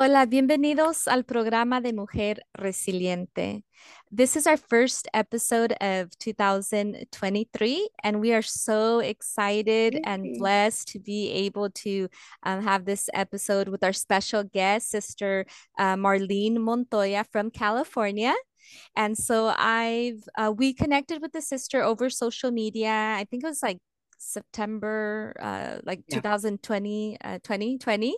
Hola, bienvenidos al programa de Mujer Resiliente. This is our first episode of 2023, and we are so excited and blessed to be able to um, have this episode with our special guest, Sister uh, Marlene Montoya from California. And so I've uh, we connected with the sister over social media. I think it was like September, uh, like Yeah. 2020, uh, 2020.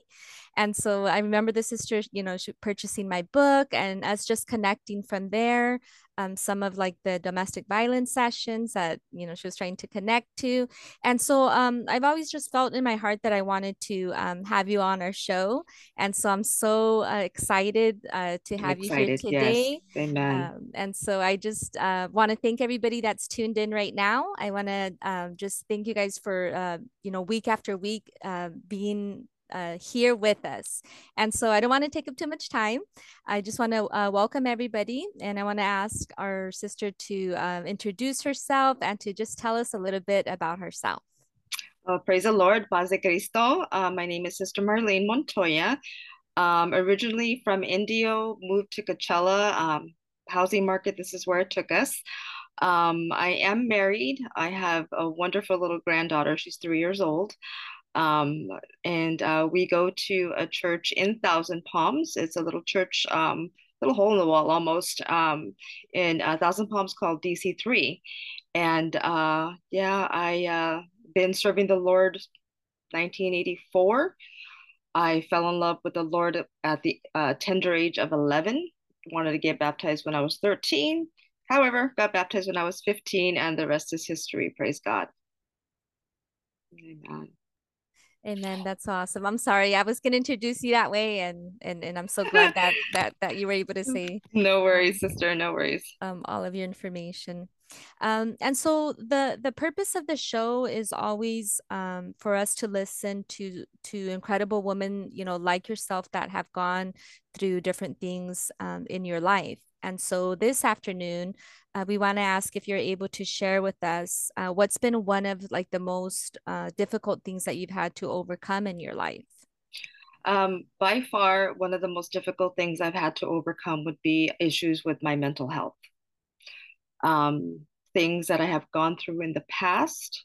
And so I remember the sister, you know, she purchasing my book and us just connecting from there. Um, some of like the domestic violence sessions that, you know, she was trying to connect to. And so um, I've always just felt in my heart that I wanted to um, have you on our show. And so I'm so uh, excited uh, to I'm have you here excited. Yes. today. Amen. Um, and so I just uh, want to thank everybody that's tuned in right now. I want to um, just thank you guys for, uh, you know, week after week uh, being uh, here with us. And so I don't want to take up too much time. I just want to uh, welcome everybody. And I want to ask our sister to um, introduce herself and to just tell us a little bit about herself. Well, praise the Lord. Paz de Cristo. Uh, my name is Sister Marlene Montoya. Um, originally from Indio, moved to Coachella um, housing market. This is where it took us. Um, I am married. I have a wonderful little granddaughter. She's three years old. Um, and uh, we go to a church in Thousand Palms. It's a little church, um, little hole in the wall almost, um, in uh, Thousand Palms called DC3. And uh, yeah, I uh, been serving the Lord 1984. I fell in love with the Lord at the uh, tender age of 11. Wanted to get baptized when I was 13. However, got baptized when I was 15, and the rest is history. Praise God. Amen. Amen. That's awesome. I'm sorry. I was going to introduce you that way, and and and I'm so glad that that that you were able to say No worries, sister. No worries. um, all of your information. Um, and so the the purpose of the show is always um, for us to listen to to incredible women, you know, like yourself that have gone through different things um, in your life. And so this afternoon, uh, we want to ask if you're able to share with us uh, what's been one of like the most uh, difficult things that you've had to overcome in your life. Um, by far, one of the most difficult things I've had to overcome would be issues with my mental health. Um, things that I have gone through in the past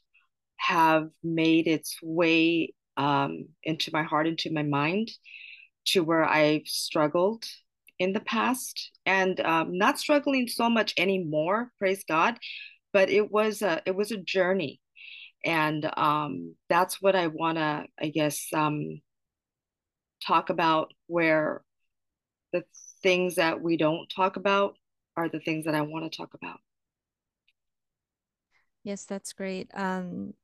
have made its way um, into my heart, into my mind, to where I've struggled in the past and um, not struggling so much anymore, praise God. But it was a it was a journey, and um, that's what I want to, I guess, um, talk about. Where the things that we don't talk about are the things that I want to talk about. Yes, that's great. Um,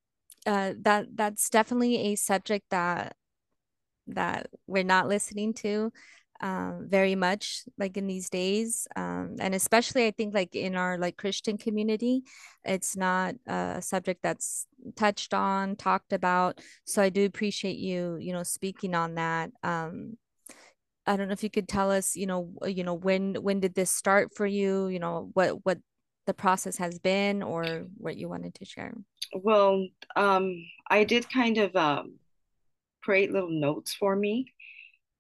uh, that that's definitely a subject that that we're not listening to um, very much like in these days um, and especially i think like in our like christian community it's not a subject that's touched on talked about so i do appreciate you you know speaking on that. Um, i don't know if you could tell us you know you know when when did this start for you? You know what what the process has been or what you wanted to share? Well, um, I did kind of um, create little notes for me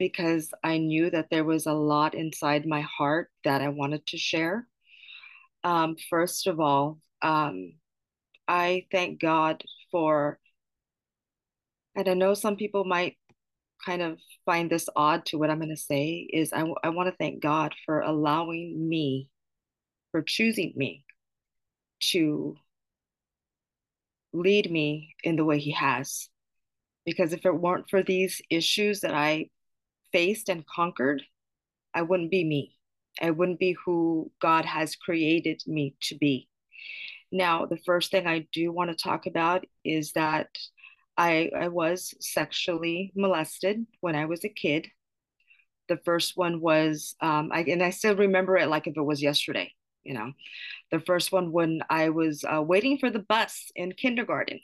because I knew that there was a lot inside my heart that I wanted to share. Um, first of all, um, I thank God for, and I know some people might kind of find this odd to what I'm going to say, is I, I want to thank God for allowing me, for choosing me to lead me in the way He has. Because if it weren't for these issues that I faced and conquered, I wouldn't be me. I wouldn't be who God has created me to be. Now, the first thing I do want to talk about is that I, I was sexually molested when I was a kid. The first one was, um, I, and I still remember it like if it was yesterday, you know. The first one when I was uh, waiting for the bus in kindergarten.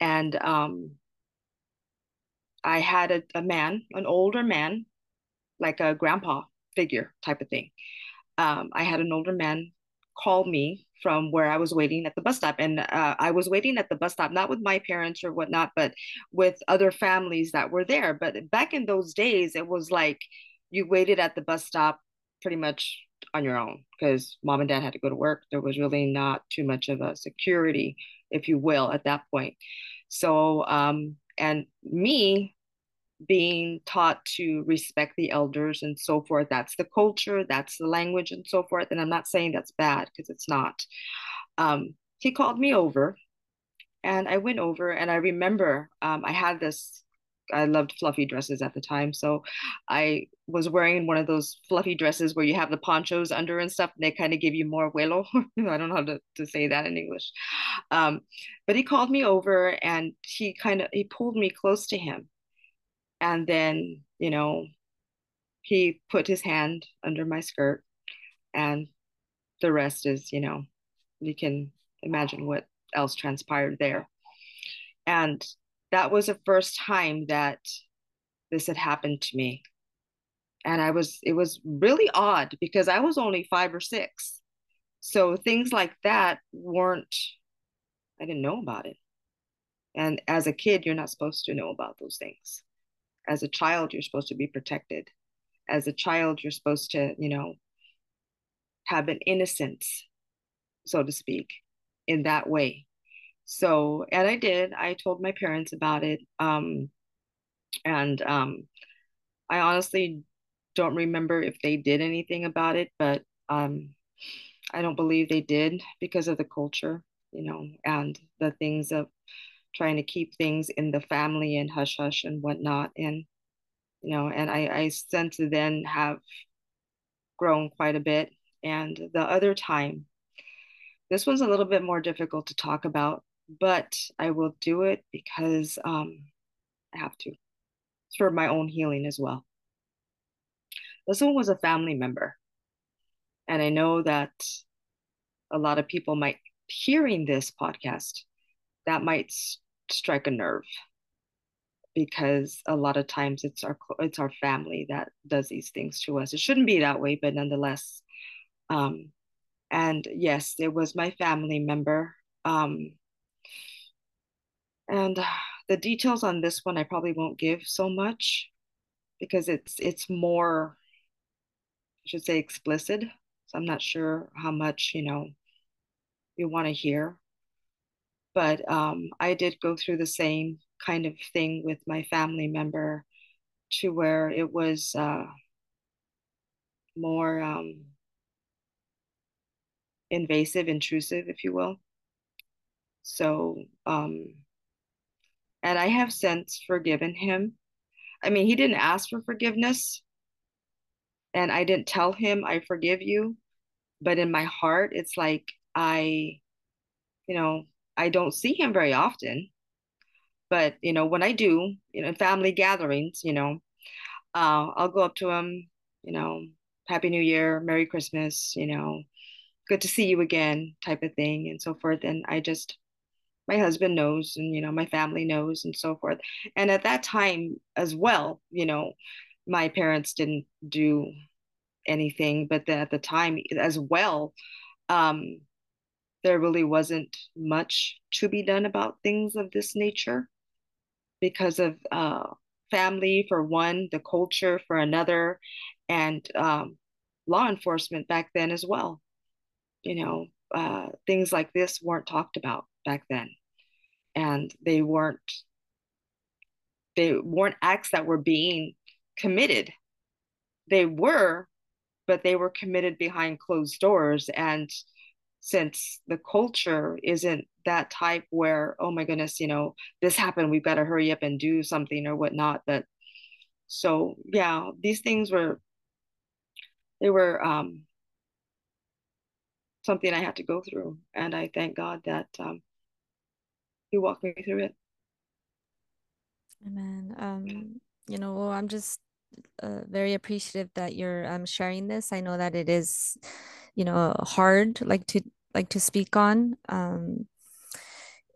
And um, I had a, a man, an older man, like a grandpa figure type of thing. Um, I had an older man call me from where I was waiting at the bus stop. And uh, I was waiting at the bus stop, not with my parents or whatnot, but with other families that were there. But back in those days, it was like you waited at the bus stop pretty much on your own because mom and dad had to go to work. There was really not too much of a security, if you will, at that point. So, um, and me being taught to respect the elders and so forth. That's the culture, that's the language, and so forth. And I'm not saying that's bad because it's not. Um, he called me over, and I went over, and I remember um, I had this. I loved fluffy dresses at the time, so I was wearing one of those fluffy dresses where you have the ponchos under and stuff. And they kind of give you more vuelo. I don't know how to, to say that in English. Um, but he called me over, and he kind of he pulled me close to him, and then, you know, he put his hand under my skirt and the rest is, you know, you can imagine what else transpired there. And that was the first time that this had happened to me. And I was, it was really odd because I was only five or six. So things like that weren't, I didn't know about it. And as a kid, you're not supposed to know about those things as a child you're supposed to be protected as a child you're supposed to you know have an innocence so to speak in that way so and i did i told my parents about it um and um i honestly don't remember if they did anything about it but um i don't believe they did because of the culture you know and the things of trying to keep things in the family and hush hush and whatnot. And, you know, and I, I since then have grown quite a bit. And the other time, this one's a little bit more difficult to talk about, but I will do it because um, I have to. For my own healing as well. This one was a family member. And I know that a lot of people might hearing this podcast that might strike a nerve because a lot of times it's our it's our family that does these things to us. It shouldn't be that way, but nonetheless. Um, and yes, it was my family member. Um, and the details on this one I probably won't give so much because it's it's more I should say explicit. So I'm not sure how much, you know, you want to hear but um, I did go through the same kind of thing with my family member to where it was uh, more um, invasive, intrusive, if you will. So, um, and I have since forgiven him. I mean, he didn't ask for forgiveness, and I didn't tell him, I forgive you. But in my heart, it's like I, you know, I don't see him very often. But, you know, when I do, you know, family gatherings, you know, uh, I'll go up to him, you know, Happy New Year, Merry Christmas, you know, good to see you again, type of thing, and so forth. And I just, my husband knows, and, you know, my family knows, and so forth. And at that time as well, you know, my parents didn't do anything, but the, at the time as well, um, there really wasn't much to be done about things of this nature because of uh, family for one, the culture for another, and um, law enforcement back then as well. You know, uh, things like this weren't talked about back then, and they weren't they weren't acts that were being committed. They were, but they were committed behind closed doors, and since the culture isn't that type where oh my goodness you know this happened we've got to hurry up and do something or whatnot but so yeah these things were they were um something i had to go through and i thank god that um he walk me through it. Amen. Um you know i'm just uh, very appreciative that you're um, sharing this. I know that it is you know hard like to like to speak on um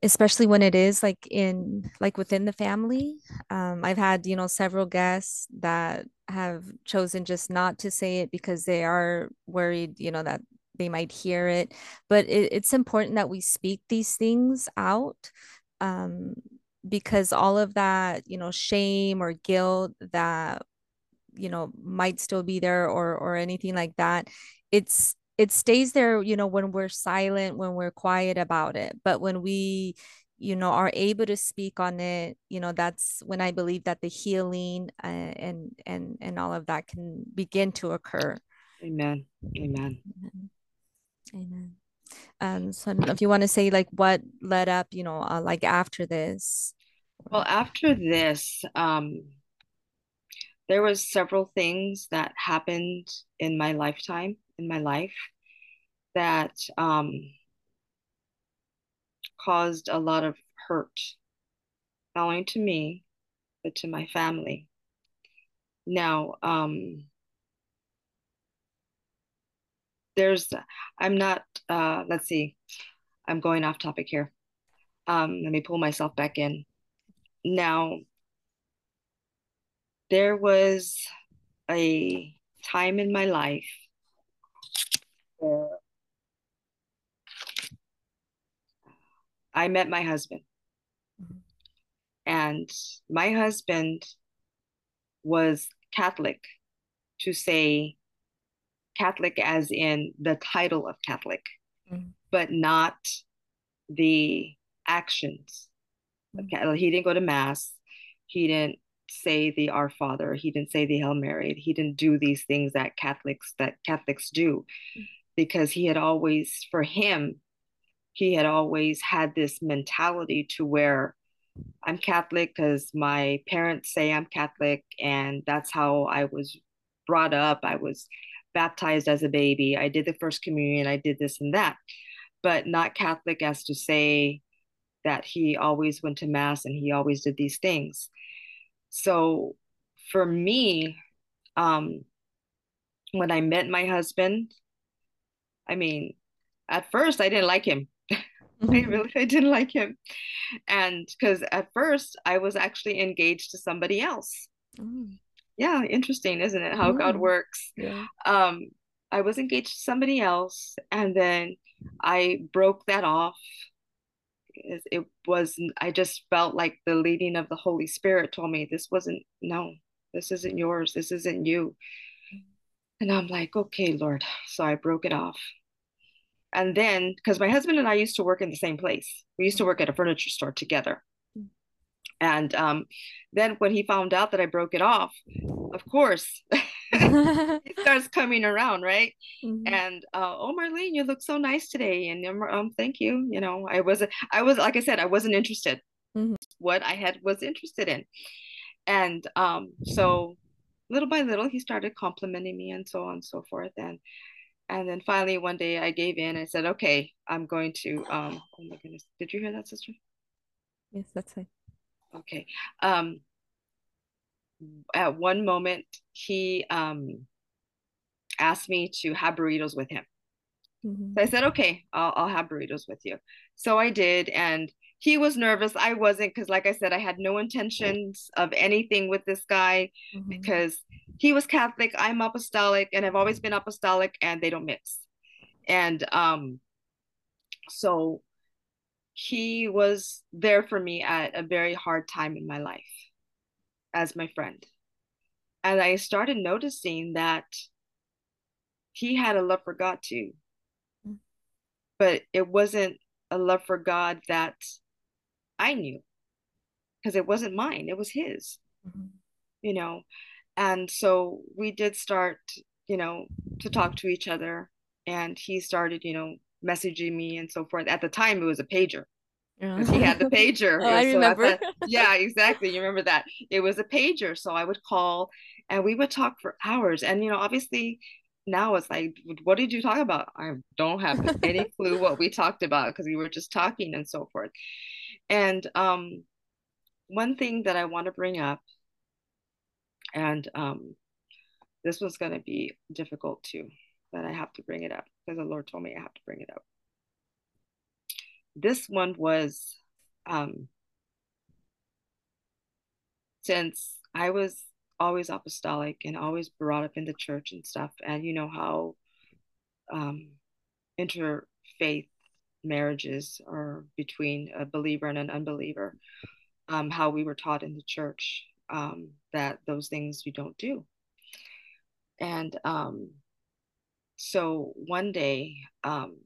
especially when it is like in like within the family. Um i've had you know several guests that have chosen just not to say it because they are worried you know that they might hear it but it, it's important that we speak these things out um, because all of that you know shame or guilt that you know might still be there or or anything like that it's it stays there you know when we're silent when we're quiet about it. But when we you know are able to speak on it you know that's when i believe that the healing uh, and and and all of that can begin to occur. Amen. Amen. Amen, amen. um so if you want to say like what led up you know uh, like after this well after this um there was several things that happened in my lifetime in my life that um caused a lot of hurt, not only to me, but to my family. Now, um, there's, I'm not, uh, let's see, I'm going off topic here. Um, let me pull myself back in. Now, there was a time in my life where I met my husband. And my husband was Catholic, to say Catholic as in the title of Catholic, mm-hmm. but not the actions. Mm-hmm. He didn't go to Mass. He didn't say the Our Father. He didn't say the Hail Mary. He didn't do these things that Catholics that Catholics do, mm-hmm. because he had always, for him, he had always had this mentality to where I'm Catholic because my parents say I'm Catholic, and that's how I was brought up. I was baptized as a baby. I did the first communion. I did this and that, but not Catholic as to say that he always went to Mass and he always did these things. So for me, um, when I met my husband, I mean, at first I didn't like him. I really I didn't like him. And because at first I was actually engaged to somebody else. Mm. Yeah, interesting, isn't it? How. God works. Yeah. Um, I was engaged to somebody else, and then I broke that off. It, it was I just felt like the leading of the Holy Spirit told me this wasn't no, this isn't yours, this isn't you. And I'm like, okay, Lord. So I broke it off and then because my husband and I used to work in the same place, we used to work at a furniture store together. And um, then when he found out that I broke it off, of course, he starts coming around, right? Mm-hmm. And uh, oh, Marlene, you look so nice today, and um, thank you. You know, I was, I was, like I said, I wasn't interested. Mm-hmm. What I had was interested in, and um, so little by little, he started complimenting me and so on and so forth. And and then finally one day I gave in. I said, "Okay, I'm going to." Um, oh my goodness, did you hear that, sister? Yes, that's fine. Okay. Um, at one moment, he um, asked me to have burritos with him. Mm-hmm. So I said, "Okay, I'll, I'll have burritos with you." So I did, and he was nervous. I wasn't because, like I said, I had no intentions of anything with this guy mm-hmm. because he was Catholic, I'm apostolic, and I've always been apostolic, and they don't mix. And um, so he was there for me at a very hard time in my life as my friend. And I started noticing that he had a love for God too. Mm. But it wasn't a love for God that I knew because it wasn't mine, it was his. Mm-hmm. You know, and so we did start, you know, to talk to each other and he started, you know, messaging me and so forth. At the time it was a pager. Yeah. He had the pager. oh, I so remember. yeah, exactly. You remember that. It was a pager. So I would call and we would talk for hours. And you know, obviously now it's like, what did you talk about? I don't have any clue what we talked about because we were just talking and so forth. And um, one thing that I want to bring up, and um, this was going to be difficult too, but I have to bring it up because the Lord told me I have to bring it up. This one was um, since I was always apostolic and always brought up in the church and stuff, and you know how um, interfaith marriages or between a believer and an unbeliever, um, how we were taught in the church um, that those things you don't do. And um, so one day, um,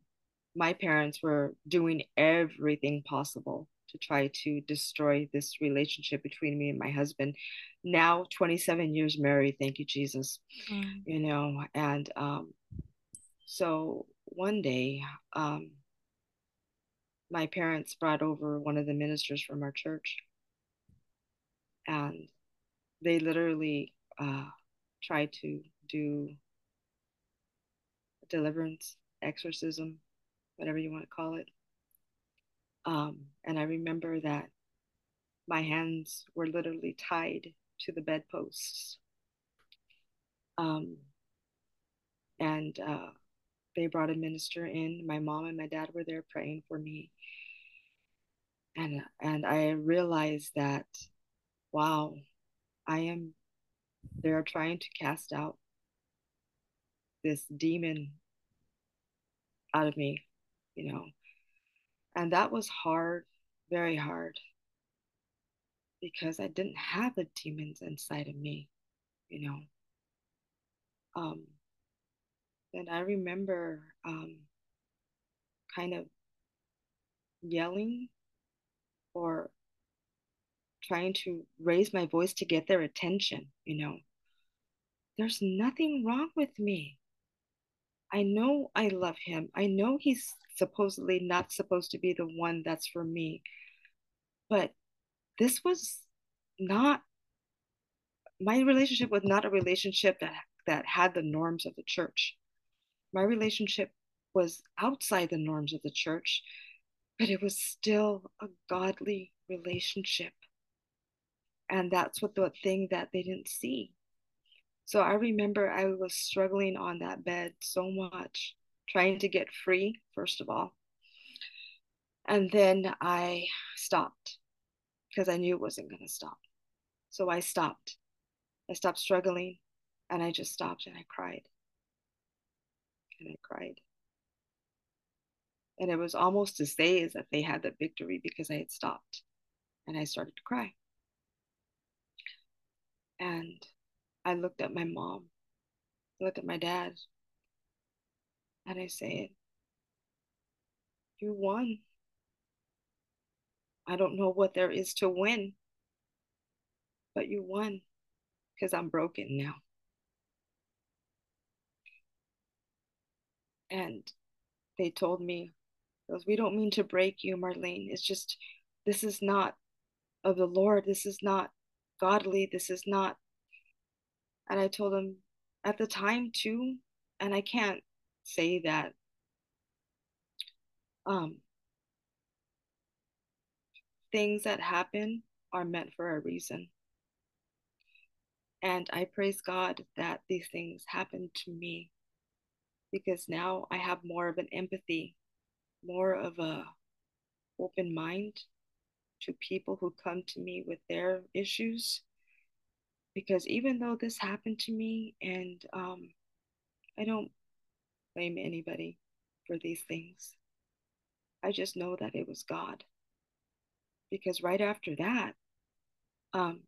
my parents were doing everything possible to try to destroy this relationship between me and my husband. Now, 27 years married, thank you, Jesus. Mm. You know, and um, so one day, um, my parents brought over one of the ministers from our church, and they literally uh, tried to do deliverance, exorcism, whatever you want to call it. Um, and I remember that my hands were literally tied to the bedposts. Um, and uh, they brought a minister in. My mom and my dad were there praying for me. And, and I realized that, wow, I am, they're trying to cast out this demon out of me, you know. And that was hard, very hard, because I didn't have the demons inside of me, you know. Um, and I remember um, kind of yelling or trying to raise my voice to get their attention, you know. There's nothing wrong with me. I know I love him. I know he's supposedly not supposed to be the one that's for me. But this was not my relationship was not a relationship that that had the norms of the church. My relationship was outside the norms of the church, but it was still a godly relationship. And that's what the thing that they didn't see. So I remember I was struggling on that bed so much, trying to get free, first of all. And then I stopped because I knew it wasn't going to stop. So I stopped. I stopped struggling and I just stopped and I cried. And I cried. And it was almost to say as if they had the victory because I had stopped. And I started to cry. And I looked at my mom, I looked at my dad, and I said, You won. I don't know what there is to win, but you won because I'm broken now. And they told me, We don't mean to break you, Marlene. It's just, this is not of the Lord. This is not godly. This is not and I told him at the time too, and I can't say that um, things that happen are meant for a reason. And I praise God that these things happen to me because now I have more of an empathy, more of a open mind to people who come to me with their issues because even though this happened to me and um, i don't blame anybody for these things. I just know that it was god. Because right after that um,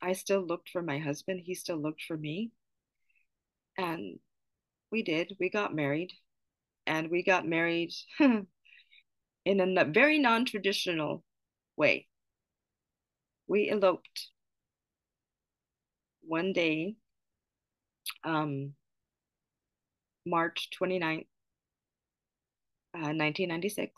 i still looked for my husband. He still looked for me. And we did. We got married. And we got married in a very non-traditional way we eloped one day, um, March 29th, uh, 1996.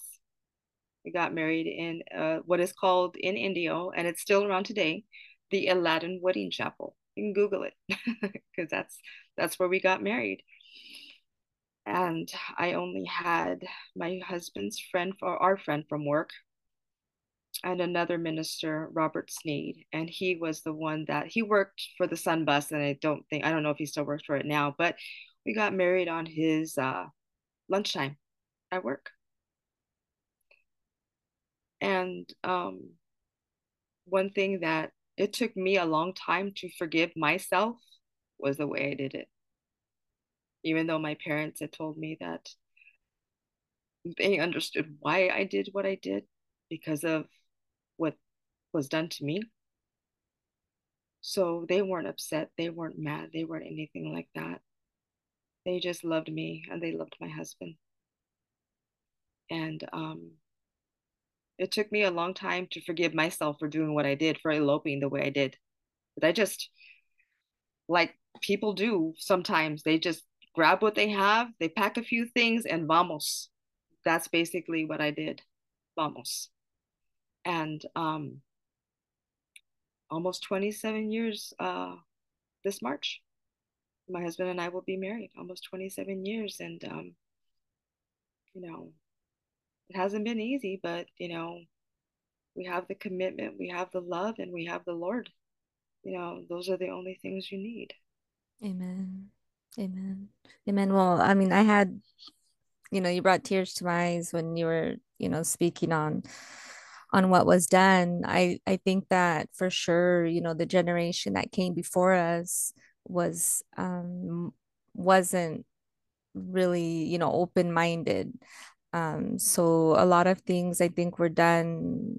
We got married in uh, what is called in Indio, and it's still around today, the Aladdin Wedding Chapel. You can Google it because that's that's where we got married. And I only had my husband's friend for our friend from work and another minister, Robert Sneed, and he was the one that he worked for the Sun Bus, and I don't think I don't know if he still works for it now, but we got married on his uh, lunchtime at work, and um, one thing that it took me a long time to forgive myself was the way I did it. even though my parents had told me that they understood why I did what I did because of was done to me. So they weren't upset, they weren't mad, they weren't anything like that. They just loved me and they loved my husband. And um, it took me a long time to forgive myself for doing what I did, for eloping the way I did. But I just, like people do sometimes, they just grab what they have, they pack a few things, and vamos. That's basically what I did. Vamos. And um, almost 27 years uh, this March. My husband and I will be married almost 27 years. And, um, you know, it hasn't been easy, but, you know, we have the commitment, we have the love, and we have the Lord. You know, those are the only things you need. Amen. Amen. Amen. Well, I mean, I had, you know, you brought tears to my eyes when you were, you know, speaking on on what was done. I I think that for sure, you know, the generation that came before us was um wasn't really, you know, open-minded. Um, so a lot of things I think were done.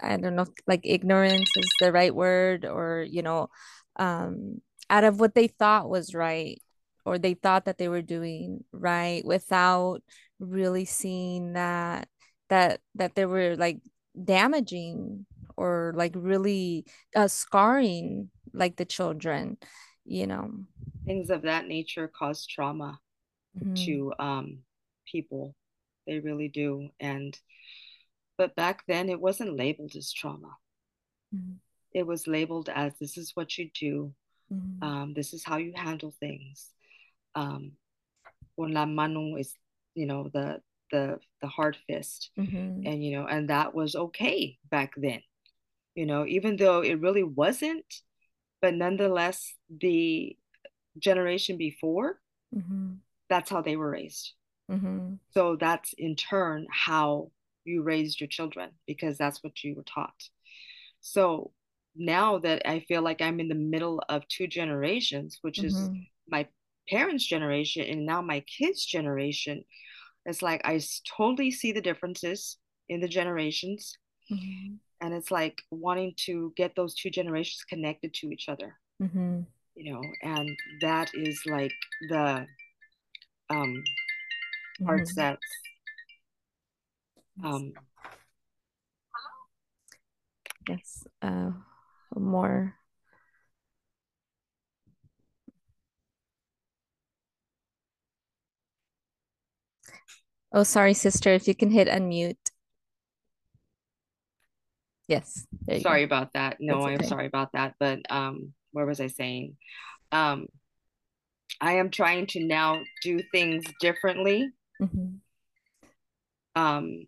I don't know if like ignorance is the right word, or you know, um, out of what they thought was right, or they thought that they were doing right, without really seeing that that that they were like damaging or like really uh, scarring like the children, you know. Things of that nature cause trauma Mhm. to um, people. They really do. And but back then it wasn't labeled as trauma. Mhm. It was labeled as this is what you do. Mhm. Um, this is how you handle things. Um, con la mano is, you know, the the the hard fist, Mhm. and you know, and that was okay back then. You know, even though it really wasn't, but nonetheless, the generation before, Mhm. that's how they were raised. Mhm. So that's in turn how you raised your children because that's what you were taught. So now that I feel like I'm in the middle of two generations, which is Mhm. my parents' generation and now my kids' generation, it's like I totally see the differences in the generations. Mhm. And it's like wanting to get those two generations connected to each other, Mhm. you know, and that is like the um, parts Mhm. that's um, Yes. Uh, more. Oh, sorry, sister. If you can hit unmute. Yes. Sorry go. about that. No, It's I'm sorry about that. But um, where was I saying? Um, I am trying to now do things differently Mhm. um,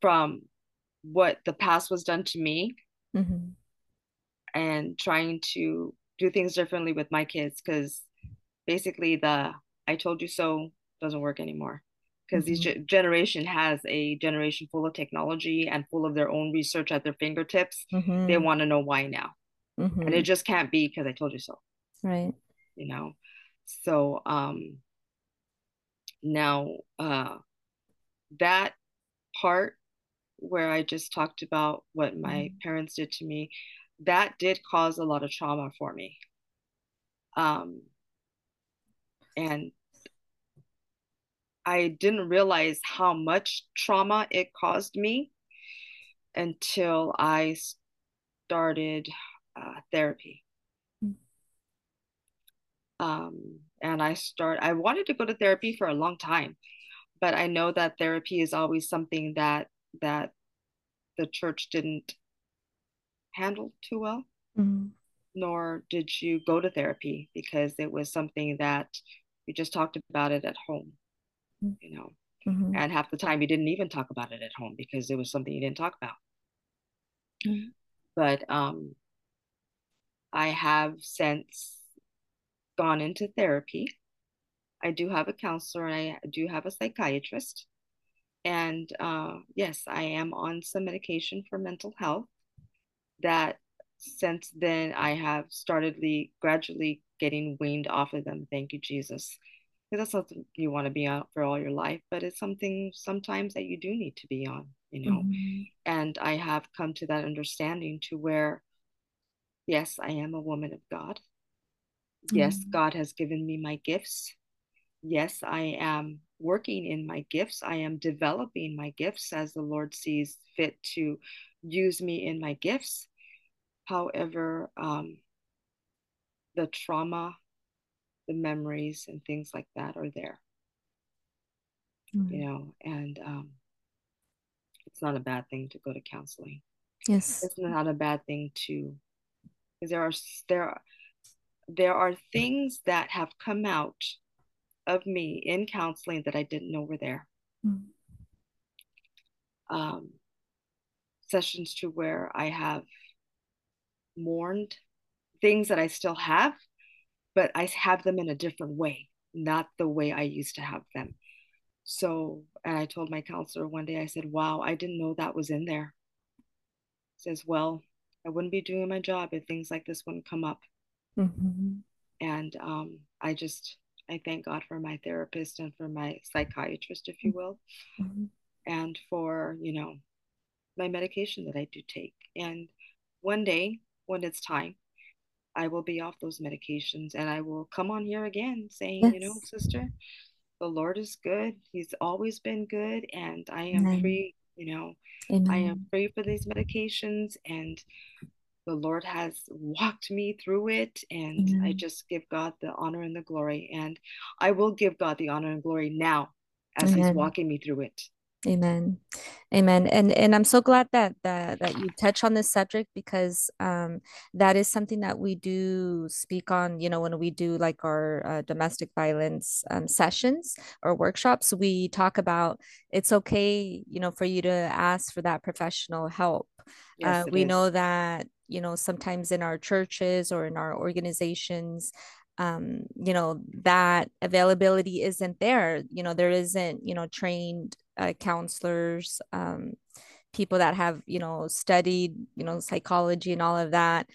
from what the past was done to me Mhm. and trying to do things differently with my kids because basically the I told you so doesn't work anymore because each Mhm. generation has a generation full of technology and full of their own research at their fingertips. They Mhm. want to know why now. And it Mhm. just can't be because I told you so, Right. you know. So um now uh that part where I just talked about what my Mhm. parents did to me, that did cause a lot of trauma for me. Um, and I didn't realize how much trauma it caused me until I started uh, therapy. Um, and I start I wanted to go to therapy for a long time, but I know that therapy is always something that that the church didn't handle too well. Mhm. nor did you go to therapy because it was something that you just talked about it at home, you know. Mhm. And half the time you didn't even talk about it at home because it was something you didn't talk about. Mhm. But um, I have since gone into therapy. I do have a counselor and I do have a psychiatrist. And uh, yes, I am on some medication for mental health that since then I have started gradually getting weaned off of them. Thank you, Jesus. Because that's something you want to be on for all your life, but it's something sometimes that you do need to be on, you know. Mm-hmm. And I have come to that understanding to where, yes, I am a woman of God. Mm-hmm. Yes, God has given me my gifts. Yes, I am working in my gifts. I am developing my gifts as the Lord sees fit to use me in my gifts. However, um, the trauma, the memories, and things like that are there. Mm-hmm. You know, and um, it's not a bad thing to go to counseling. Yes, it's not a bad thing to because there are there are, there are things that have come out of me in counseling that I didn't know were there. Mm-hmm. Um, sessions to where I have mourned things that I still have, but I have them in a different way, not the way I used to have them. So, and I told my counselor one day, I said, Wow, I didn't know that was in there. He says, Well, I wouldn't be doing my job if things like this wouldn't come up. Mm-hmm. And um, I just, I thank God for my therapist and for my psychiatrist, if you will, mm-hmm. and for, you know, my medication that I do take. And one day, when it's time, I will be off those medications and I will come on here again saying, yes. you know, sister, the Lord is good. He's always been good. And I am Amen. free, you know, Amen. I am free for these medications. And the Lord has walked me through it. And Amen. I just give God the honor and the glory. And I will give God the honor and glory now as He's walking me through it. Amen. Amen. And and I'm so glad that that that you touch on this subject because um that is something that we do speak on, you know, when we do like our uh, domestic violence um, sessions or workshops, we talk about it's okay, you know, for you to ask for that professional help. Yes, uh, we is. know that, you know, sometimes in our churches or in our organizations, um, you know that availability isn't there. You know there isn't you know trained uh, counselors um, people that have you know studied you know psychology and all of that.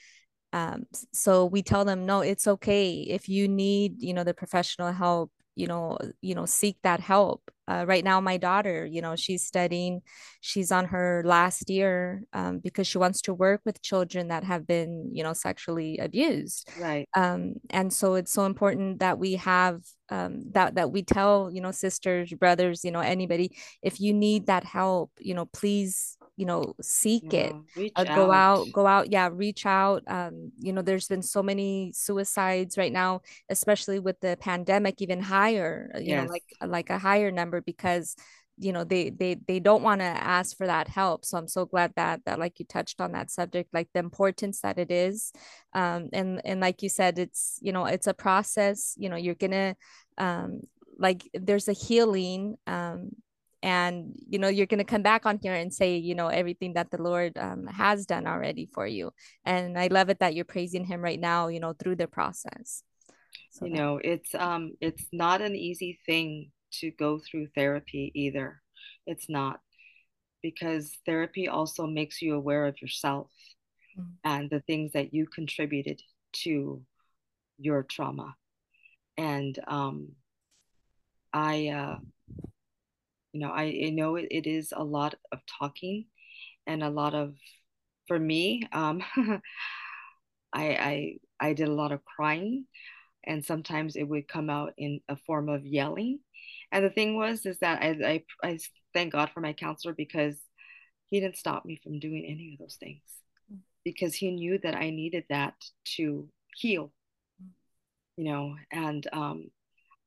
Um, so we tell them no it's okay. If you need you know the professional help you know you know seek that help uh, right now my daughter you know she's studying she's on her last year um, because she wants to work with children that have been you know sexually abused right um, and so it's so important that we have um, that that we tell you know sisters brothers you know anybody if you need that help you know please you know seek yeah, it uh, go out. out. go out yeah reach out um you know there's been so many suicides right now especially with the pandemic even higher uh, you yes. know like like a higher number because you know they they they don't want to ask for that help. So i'm so glad that that like you touched on that subject like the importance that it is. Um and and like you said it's you know it's a process. You know you're gonna um like there's a healing um and you know you're going to come back on here and say you know everything that the lord um, has done already for you. And i love it that you're praising him right now you know through the process. So you that- know it's um it's not an easy thing to go through therapy either. It's not because therapy also makes you aware of yourself mm-hmm. and the things that you contributed to your trauma. And um i uh you know i, I know it, it is a lot of talking and a lot of for me um I, I i did a lot of crying and sometimes it would come out in a form of yelling and the thing was is that i i, I thank god for my counselor because he didn't stop me from doing any of those things. Because he knew that i needed that to heal. You know and um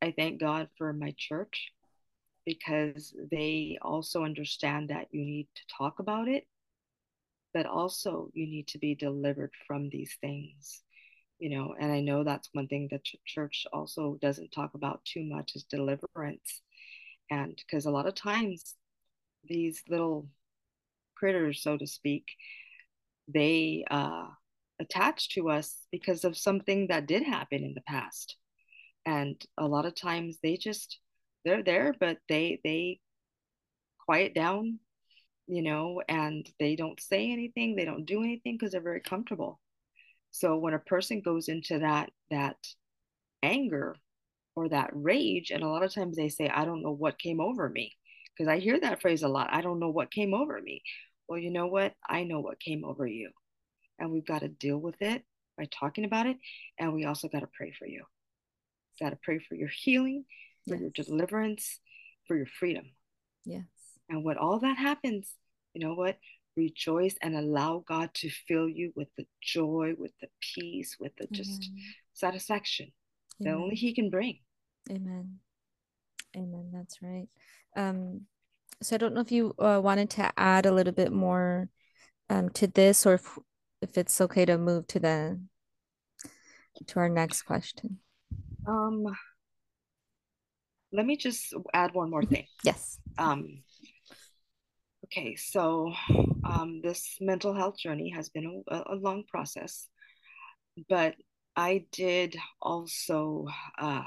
i thank god for my church because they also understand that you need to talk about it, but also you need to be delivered from these things. You know, and I know that's one thing that church also doesn't talk about too much is deliverance. And because a lot of times these little critters, so to speak, they uh, attach to us because of something that did happen in the past. And a lot of times they just they're there, but they they quiet down, you know, and they don't say anything, they don't do anything because they're very comfortable. So when a person goes into that that anger or that rage. And a lot of times they say, I don't know what came over me. Because I hear that phrase a lot. I don't know what came over me. Well, you know what? I know what came over you. And we've got to deal with it by talking about it. And we also got to pray for you. Got to pray for your healing, for yes. your deliverance, for your freedom. Yes. And when all that happens, you know what? Rejoice and allow God to fill you with the joy, with the peace, with the just Amen. satisfaction Amen. that only He can bring. Amen. Amen. That's right. Um, so I don't know if you uh, wanted to add a little bit more um, to this, or if if it's okay to move to the to our next question. Um, let me just add one more thing. Yes. Um, okay, so um, this mental health journey has been a, a long process, but I did also, uh,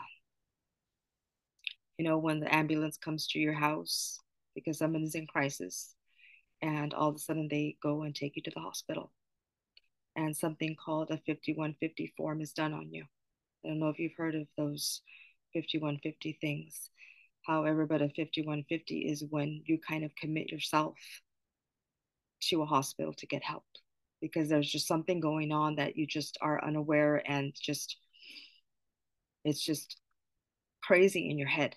you know, when the ambulance comes to your house because someone is in crisis, and all of a sudden they go and take you to the hospital, and something called a 5150 form is done on you. I don't know if you've heard of those 5150 things. However, but a 5150 is when you kind of commit yourself to a hospital to get help because there's just something going on that you just are unaware and just it's just crazy in your head.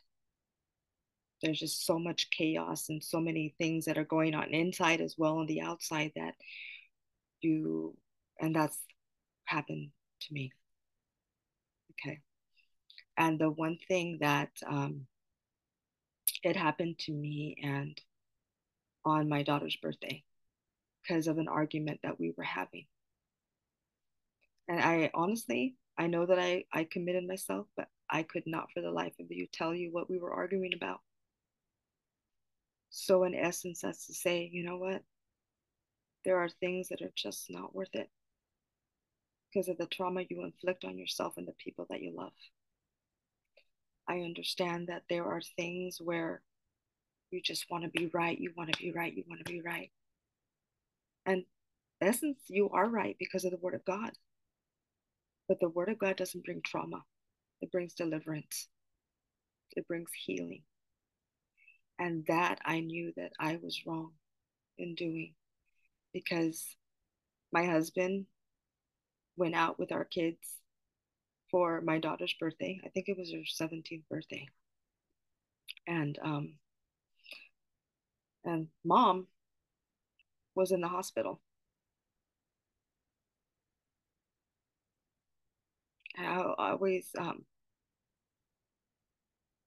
There's just so much chaos and so many things that are going on inside as well on the outside that you and that's happened to me. Okay. And the one thing that um, it happened to me and on my daughter's birthday because of an argument that we were having. And I honestly, I know that I, I committed myself, but I could not for the life of you tell you what we were arguing about. So, in essence, that's to say, you know what? There are things that are just not worth it because of the trauma you inflict on yourself and the people that you love. I understand that there are things where you just want to be right, you want to be right, you want to be right. And essence, you are right because of the word of God. But the word of God doesn't bring trauma, it brings deliverance, it brings healing. And that I knew that I was wrong in doing because my husband went out with our kids for my daughter's birthday. I think it was her 17th birthday. And um and mom was in the hospital. I always um,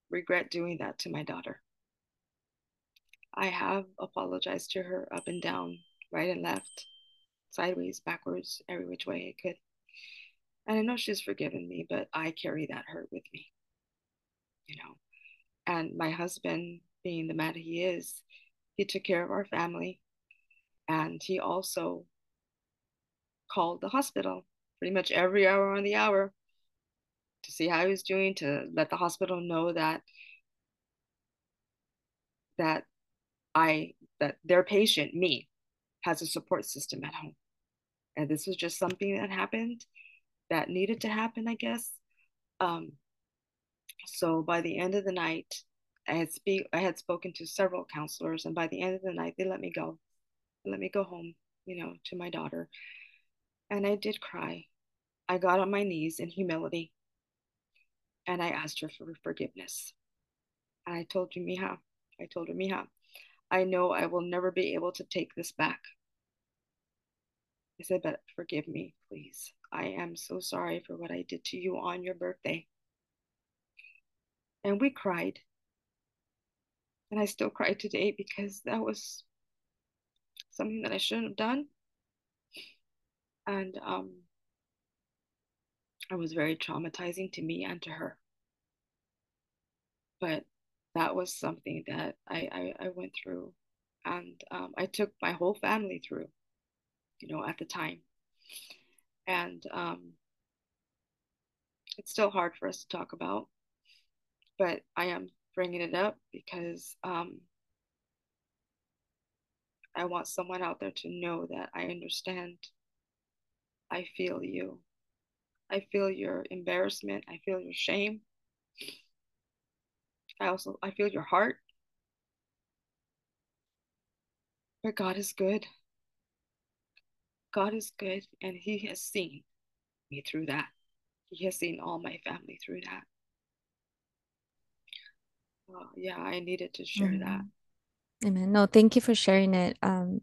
regret doing that to my daughter. I have apologized to her up and down, right and left, sideways, backwards, every which way I could. And I know she's forgiven me, but I carry that hurt with me, you know. And my husband, being the man he is, he took care of our family. And he also called the hospital pretty much every hour on the hour to see how he was doing, to let the hospital know that that I that their patient, me, has a support system at home. And this was just something that happened that needed to happen, I guess. Um, so by the end of the night, I had speak I had spoken to several counselors, and by the end of the night, they let me go. They let me go home, you know, to my daughter. And I did cry. I got on my knees in humility and I asked her for forgiveness. And I told you, Mija, I told her, Mija, I know I will never be able to take this back. But forgive me, please. I am so sorry for what I did to you on your birthday. And we cried. And I still cry today because that was something that I shouldn't have done. And um, it was very traumatizing to me and to her. But that was something that I, I, I went through. And um, I took my whole family through, you know, at the time. And um, it's still hard for us to talk about, but I am bringing it up because um, I want someone out there to know that I understand. I feel you. I feel your embarrassment. I feel your shame. I also I feel your heart. But God is good. God is good and he has seen me through that. He has seen all my family through that. Uh, yeah, I needed to share mm-hmm. that. Amen. No, thank you for sharing it. Um,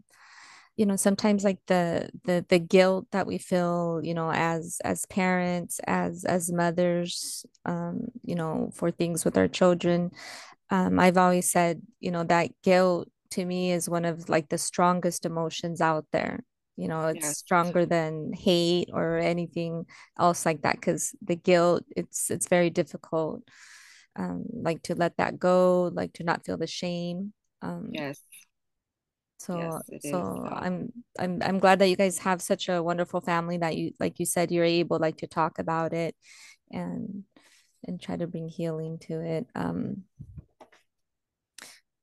you know, sometimes like the the the guilt that we feel, you know, as as parents, as as mothers, um, you know, for things with our children. Um, I've always said, you know, that guilt to me is one of like the strongest emotions out there. You know, it's stronger than hate or anything else like that because the guilt, it's it's very difficult. Um, like to let that go, like to not feel the shame. Um, yes. So yes, so I'm I'm I'm glad that you guys have such a wonderful family that you like you said you're able like to talk about it and and try to bring healing to it. Um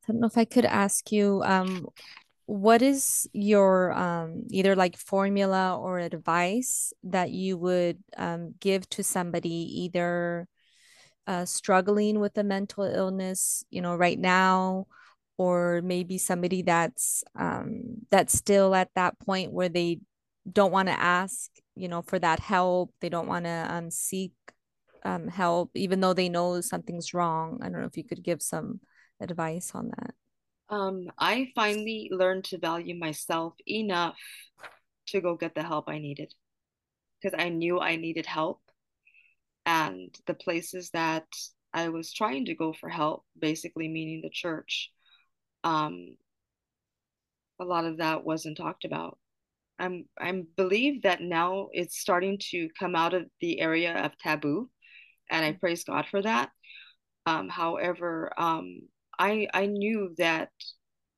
I don't know if I could ask you um what is your um either like formula or advice that you would um give to somebody either uh struggling with a mental illness, you know, right now or maybe somebody that's um, that's still at that point where they don't want to ask you know for that help they don't want to um, seek um, help even though they know something's wrong? I don't know if you could give some advice on that um, i finally learned to value myself enough to go get the help i needed because i knew i needed help and the places that i was trying to go for help basically meaning the church um, a lot of that wasn't talked about. I'm I'm believe that now it's starting to come out of the area of taboo, and I praise God for that. Um, however, um, I I knew that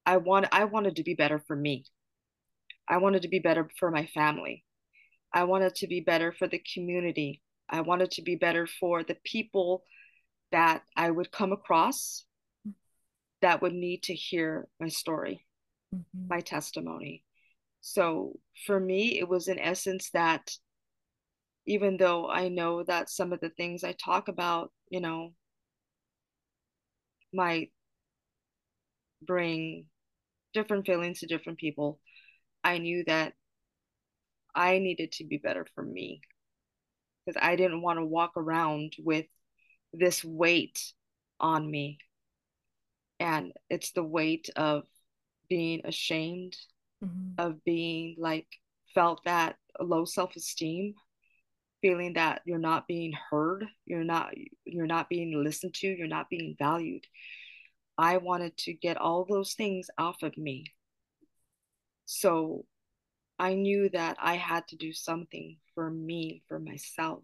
I want I wanted to be better for me. I wanted to be better for my family. I wanted to be better for the community. I wanted to be better for the people that I would come across that would need to hear my story, mm-hmm. my testimony. So for me, it was in essence that even though I know that some of the things I talk about, you know, might bring different feelings to different people, I knew that I needed to be better for me. Because I didn't want to walk around with this weight on me. And it's the weight of being ashamed mm-hmm. of being like felt that low self-esteem feeling that you're not being heard you're not you're not being listened to you're not being valued i wanted to get all those things off of me so i knew that i had to do something for me for myself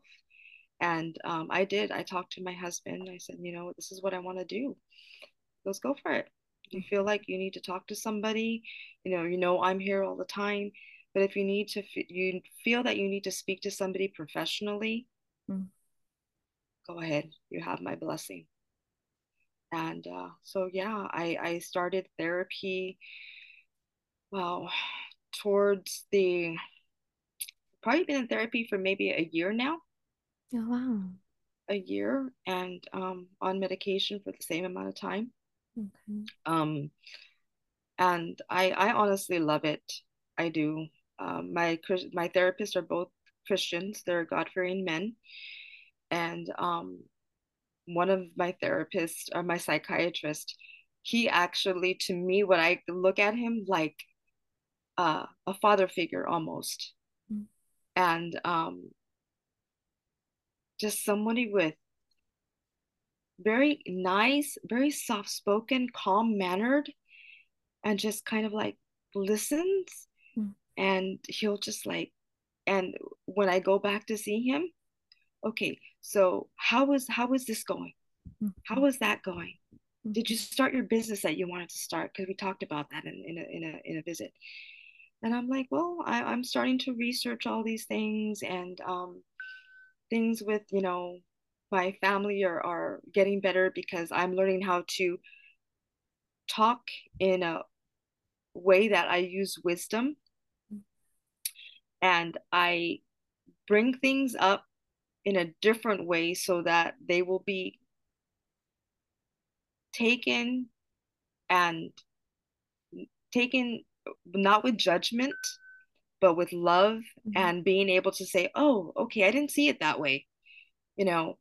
and um, i did i talked to my husband i said you know this is what i want to do let's go for it. You feel like you need to talk to somebody, you know, you know I'm here all the time, but if you need to, you feel that you need to speak to somebody professionally, mm. go ahead. You have my blessing. And uh, so yeah, I I started therapy. Well, towards the probably been in therapy for maybe a year now. Oh wow. A year and um, on medication for the same amount of time. Okay. Um, and I I honestly love it. I do. Um, my my therapists are both Christians. They're God fearing men, and um, one of my therapists or uh, my psychiatrist, he actually to me when I look at him like uh, a father figure almost, mm. and um, just somebody with very nice, very soft spoken, calm mannered, and just kind of like listens. Mm. And he'll just like, and when I go back to see him, okay, so how is how is this going? Mm. How is that going? Mm. Did you start your business that you wanted to start? Because we talked about that in, in a in a in a visit. And I'm like, well, I, I'm starting to research all these things and um, things with you know my family are, are getting better because I'm learning how to talk in a way that I use wisdom and I bring things up in a different way so that they will be taken and taken not with judgment but with love mm-hmm. and being able to say oh okay i didn't see it that way you know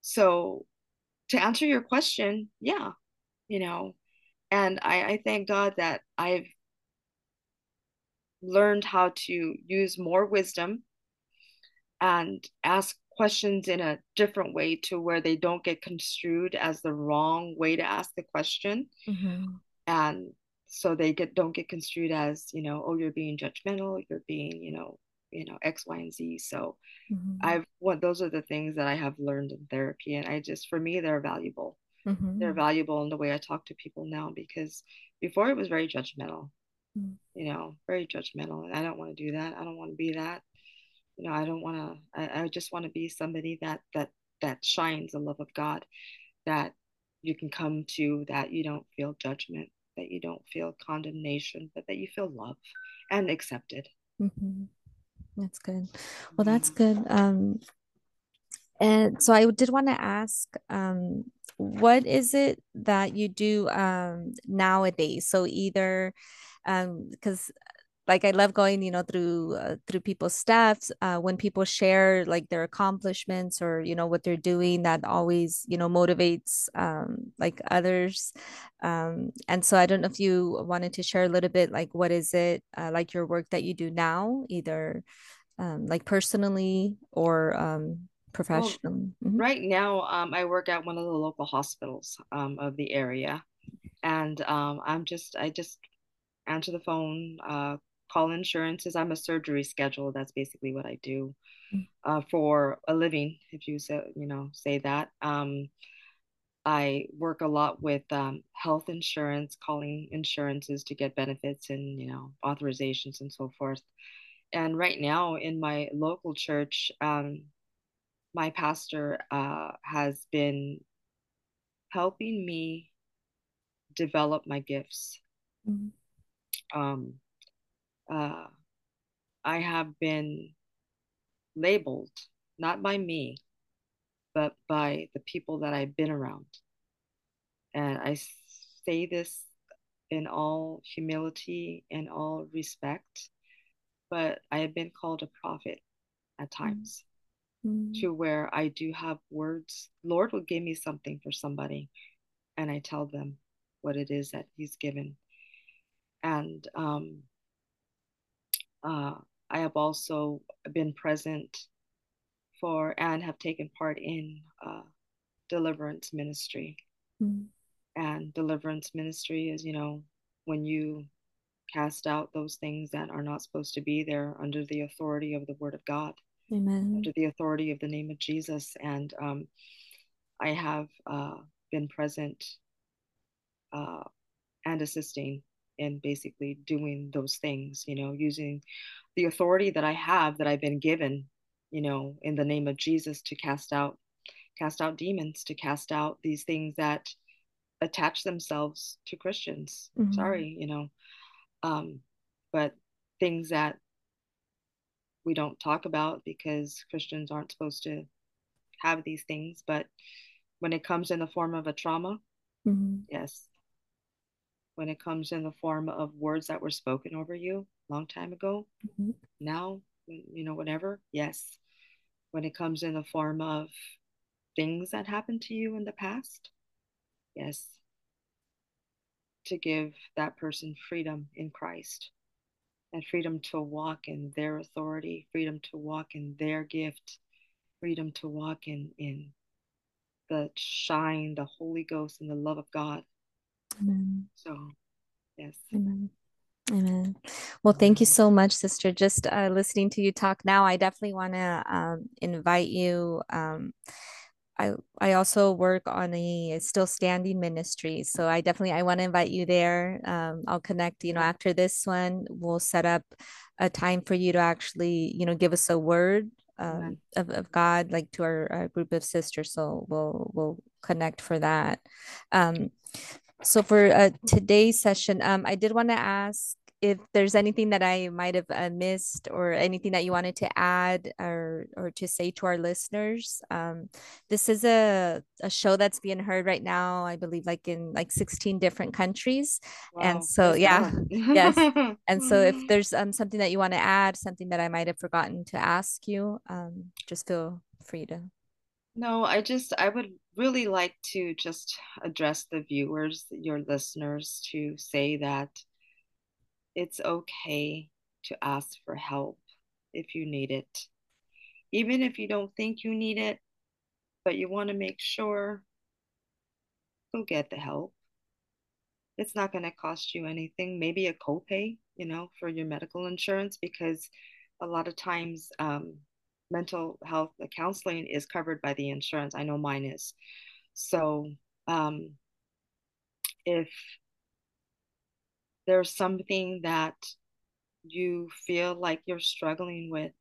so to answer your question yeah you know and i i thank god that i've learned how to use more wisdom and ask questions in a different way to where they don't get construed as the wrong way to ask the question mm-hmm. and so they get don't get construed as you know oh you're being judgmental you're being you know you know x y and z so mm-hmm. i've what those are the things that i have learned in therapy and i just for me they're valuable mm-hmm. they're valuable in the way i talk to people now because before it was very judgmental mm-hmm. you know very judgmental and i don't want to do that i don't want to be that you know i don't want to I, I just want to be somebody that that that shines the love of god that you can come to that you don't feel judgment that you don't feel condemnation but that you feel love and accepted. Mm-hmm. that's good. Well that's good um and so i did want to ask um what is it that you do um nowadays? So either um because like I love going, you know, through uh, through people's stuff. Uh, when people share like their accomplishments or you know what they're doing, that always you know motivates um, like others. Um, and so I don't know if you wanted to share a little bit, like what is it uh, like your work that you do now, either um, like personally or um, professionally. Well, mm-hmm. Right now, um, I work at one of the local hospitals um, of the area, and um, I'm just I just answer the phone, uh, call insurances. I'm a surgery schedule. That's basically what I do mm. uh, for a living, if you say, you know, say that. Um, I work a lot with um, health insurance, calling insurances to get benefits and, you know, authorizations and so forth. And right now in my local church, um, my pastor uh, has been helping me develop my gifts. Mm-hmm. Um, uh, I have been labeled, not by me, but by the people that I've been around. And I say this in all humility and all respect, but I have been called a prophet at mm. times mm-hmm. to where I do have words. Lord will give me something for somebody, and I tell them what it is that He's given. And um, uh, I have also been present for and have taken part in uh, deliverance ministry. Mm. And deliverance ministry is, you know, when you cast out those things that are not supposed to be there under the authority of the Word of God, Amen. under the authority of the name of Jesus. And um, I have uh, been present uh, and assisting in basically doing those things, you know, using the authority that I have that I've been given, you know, in the name of Jesus to cast out cast out demons, to cast out these things that attach themselves to Christians. Mm-hmm. Sorry, you know. Um, but things that we don't talk about because Christians aren't supposed to have these things, but when it comes in the form of a trauma, mm-hmm. yes, when it comes in the form of words that were spoken over you long time ago. Mm-hmm. now you know whatever yes. When it comes in the form of things that happened to you in the past yes. To give that person freedom in christ and freedom to walk in their authority freedom to walk in their gift freedom to walk in in the shine the holy ghost and the love of god Amen. So, yes. Amen. Amen. Well, thank you so much, sister. Just uh, listening to you talk now, I definitely want to um, invite you. Um, I I also work on a still standing ministry, so I definitely I want to invite you there. Um, I'll connect. You know, after this one, we'll set up a time for you to actually, you know, give us a word um, of, of God, like to our, our, group of sisters. So we'll we'll connect for that. Um, so for uh, today's session, um, I did want to ask if there's anything that I might have uh, missed or anything that you wanted to add or or to say to our listeners, um, this is a a show that's being heard right now. I believe like in like 16 different countries, wow, and so yeah, yes. And so if there's um something that you want to add, something that I might have forgotten to ask you, um, just feel free to. No, I just I would really like to just address the viewers, your listeners, to say that it's okay to ask for help if you need it. Even if you don't think you need it, but you want to make sure, go get the help. It's not going to cost you anything, maybe a copay, you know, for your medical insurance, because a lot of times um, mental health counseling is covered by the insurance. I know mine is. So um, if there's something that you feel like you're struggling with,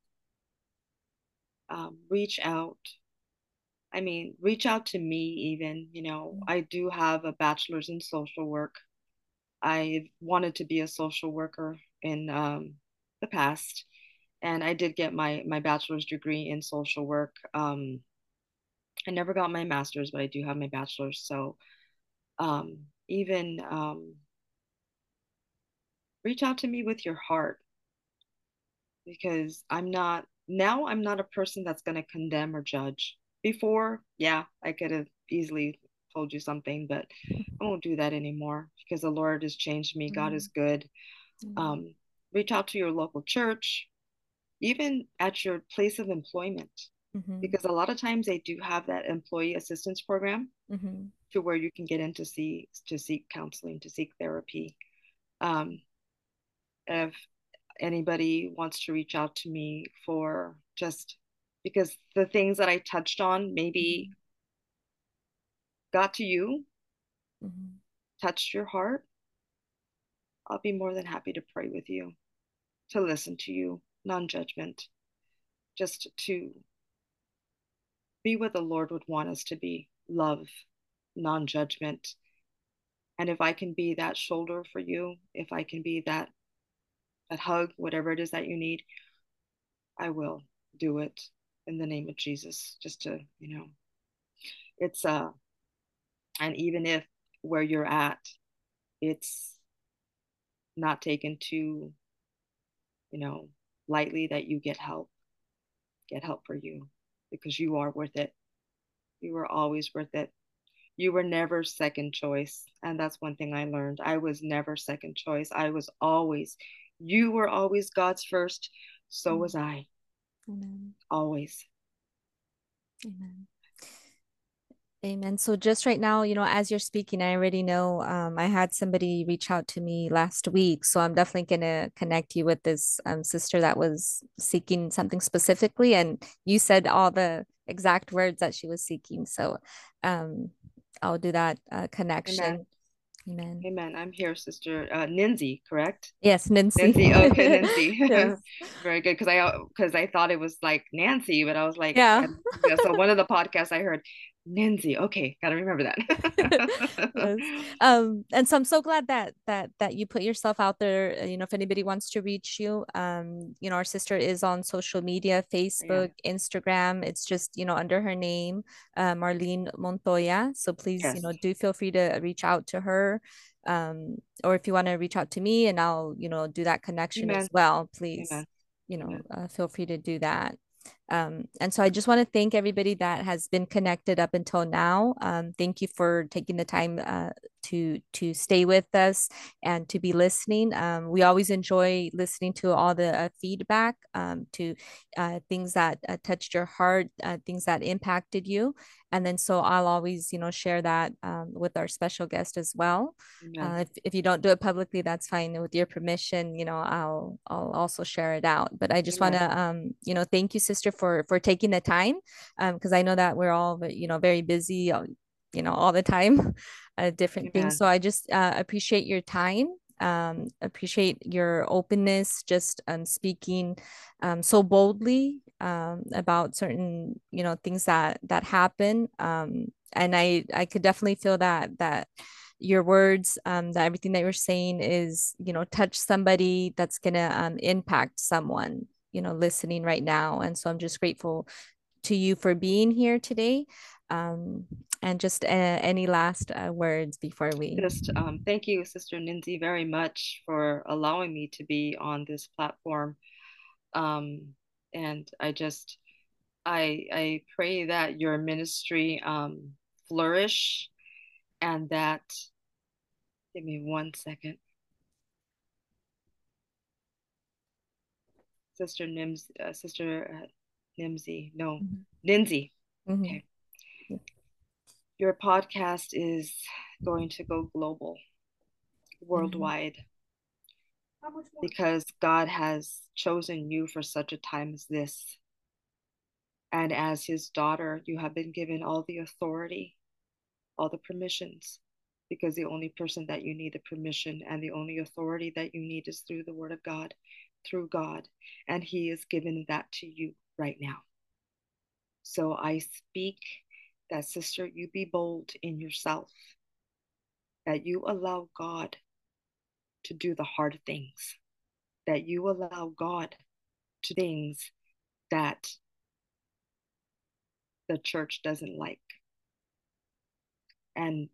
um, reach out. I mean, reach out to me, even. You know, mm-hmm. I do have a bachelor's in social work. I wanted to be a social worker in um, the past, and I did get my my bachelor's degree in social work. Um, I never got my master's, but I do have my bachelor's. So um, even um, reach out to me with your heart because I'm not now I'm not a person that's going to condemn or judge. Before, yeah, I could have easily told you something, but I won't do that anymore because the Lord has changed me. Mm-hmm. God is mm-hmm. good. Mm-hmm. Um, reach out to your local church, even at your place of employment, mm-hmm. because a lot of times they do have that employee assistance program mm-hmm. to where you can get in to see to seek counseling, to seek therapy. Um, if anybody wants to reach out to me for just because the things that I touched on maybe mm-hmm. got to you, mm-hmm. touched your heart, I'll be more than happy to pray with you, to listen to you, non judgment, just to be what the Lord would want us to be love, non judgment. And if I can be that shoulder for you, if I can be that that hug, whatever it is that you need, I will do it in the name of Jesus. Just to, you know, it's uh and even if where you're at, it's not taken too, you know, lightly that you get help. Get help for you because you are worth it. You are always worth it. You were never second choice. And that's one thing I learned. I was never second choice. I was always you were always God's first, so mm. was I. Amen. Always. Amen. Amen. So just right now, you know, as you're speaking, I already know um, I had somebody reach out to me last week. So I'm definitely going to connect you with this um, sister that was seeking something specifically. And you said all the exact words that she was seeking. So um, I'll do that uh, connection. Amen. Amen. Amen. I'm here, Sister uh, Ninzi, correct? Yes, Nancy. Nancy. Okay, Nancy. yes. Very good. Because I because I thought it was like Nancy, but I was like, yeah. yeah. So one of the podcasts I heard, Nancy. Okay, gotta remember that. yes. Um, and so I'm so glad that that that you put yourself out there. Uh, you know, if anybody wants to reach you, um, you know, our sister is on social media, Facebook, yeah. Instagram. It's just you know under her name, uh, Marlene Montoya. So please, yes. you know, do feel free to reach out to her. Um, or if you want to reach out to me, and I'll you know do that connection Amen. as well. Please, Amen. you know, uh, feel free to do that. Um, and so I just want to thank everybody that has been connected up until now. Um, thank you for taking the time uh, to to stay with us and to be listening. Um, we always enjoy listening to all the uh, feedback, um, to uh, things that uh, touched your heart, uh, things that impacted you, and then so I'll always you know share that um, with our special guest as well. Uh, if if you don't do it publicly, that's fine. With your permission, you know I'll I'll also share it out. But I just want to um, you know thank you, sister, for for taking the time because um, I know that we're all you know very busy you know all the time uh, different Amen. things so i just uh, appreciate your time um, appreciate your openness just um, speaking um, so boldly um, about certain you know things that that happen um, and i i could definitely feel that that your words, um, that everything that you're saying is, you know, touch somebody that's gonna um, impact someone, you know, listening right now. And so I'm just grateful to you for being here today. Um, and just uh, any last uh, words before we just um, thank you sister Ninzi very much for allowing me to be on this platform um, and I just I I pray that your ministry um, flourish and that give me one second sister Nims uh, sister uh, Nimsy no mm-hmm. Ninzi. Mm-hmm. okay. Your podcast is going to go global worldwide. Mm-hmm. because God has chosen you for such a time as this. And as his daughter, you have been given all the authority, all the permissions, because the only person that you need the permission and the only authority that you need is through the word of God, through God. And he is giving that to you right now. So I speak that, sister, you be bold in yourself, that you allow God to do the hard things, that you allow God to things that the church doesn't like. And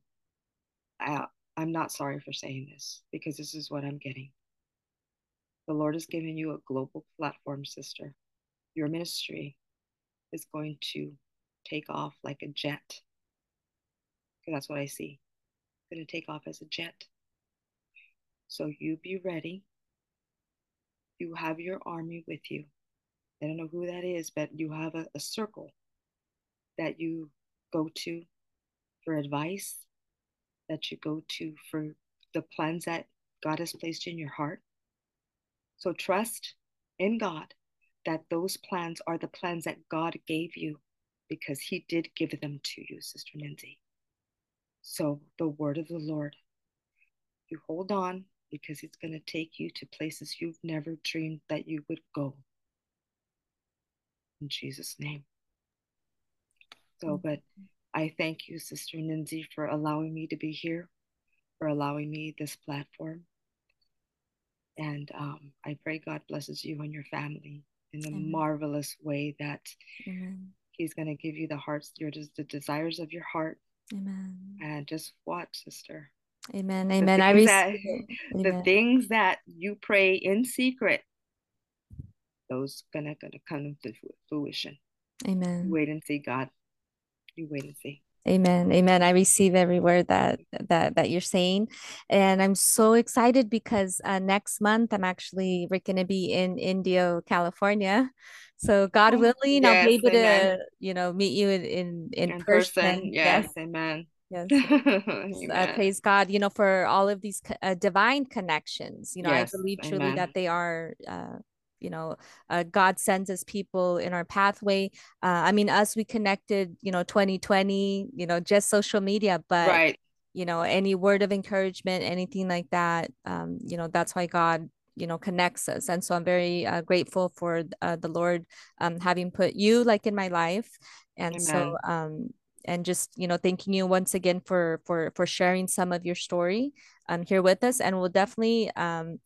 I, I'm not sorry for saying this because this is what I'm getting. The Lord has given you a global platform, sister. Your ministry is going to take off like a jet. That's what I see. It's going to take off as a jet. So you be ready. You have your army with you. I don't know who that is, but you have a, a circle that you go to for advice, that you go to for the plans that God has placed in your heart. So trust in God that those plans are the plans that God gave you because He did give them to you, Sister Lindsay. So the word of the Lord, you hold on because it's going to take you to places you've never dreamed that you would go. In Jesus' name. So, mm-hmm. but I thank you, Sister Ninzi, for allowing me to be here, for allowing me this platform. And um, I pray God blesses you and your family in a Amen. marvelous way that Amen. He's going to give you the hearts, your the desires of your heart. Amen. And just watch, sister. Amen. Amen. I receive that, the things that you pray in secret, those gonna gonna come to fruition. Amen. Wait and see God you wait and see. Amen. Amen. I receive every word that that that you're saying. And I'm so excited because uh, next month I'm actually we're gonna be in Indio, California. So God oh, willing, yes, I'll be able amen. to, you know, meet you in in, in, in person. person. Yes, yes, amen. Yes. uh, praise God, you know, for all of these uh, divine connections. You know, yes, I believe truly amen. that they are uh, you know uh, god sends us people in our pathway uh, i mean us we connected you know 2020 you know just social media but right. you know any word of encouragement anything like that um, you know that's why god you know connects us and so i'm very uh, grateful for uh, the lord um, having put you like in my life and Amen. so um and just you know thanking you once again for for for sharing some of your story um here with us and we'll definitely um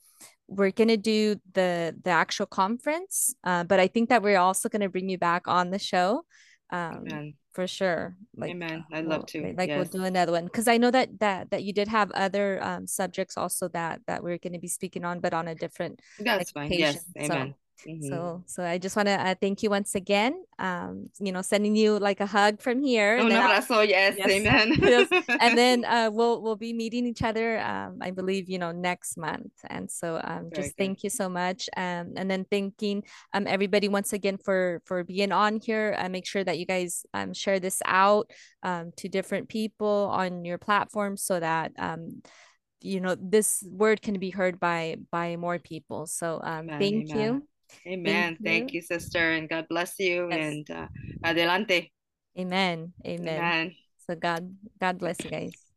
we're going to do the the actual conference uh, but i think that we're also going to bring you back on the show um, Amen. for sure like Amen. i'd love to like yes. we'll do another one because i know that that that you did have other um, subjects also that that we're going to be speaking on but on a different that's fine yes Amen. So, Mm-hmm. So, so I just want to uh, thank you once again. Um, you know, sending you like a hug from here. That's all. Yes, yes. amen. and then uh, we'll we'll be meeting each other. Um, I believe you know next month. And so, um, just thank you so much. Um, and then thanking um everybody once again for for being on here. Uh, make sure that you guys um share this out um to different people on your platform so that um you know this word can be heard by by more people so um Amen. thank Amen. you Amen. Thank, Thank you. sister, and God bless you. Yes. And uh, adelante. Amen. Amen. Amen. So God, God bless you guys.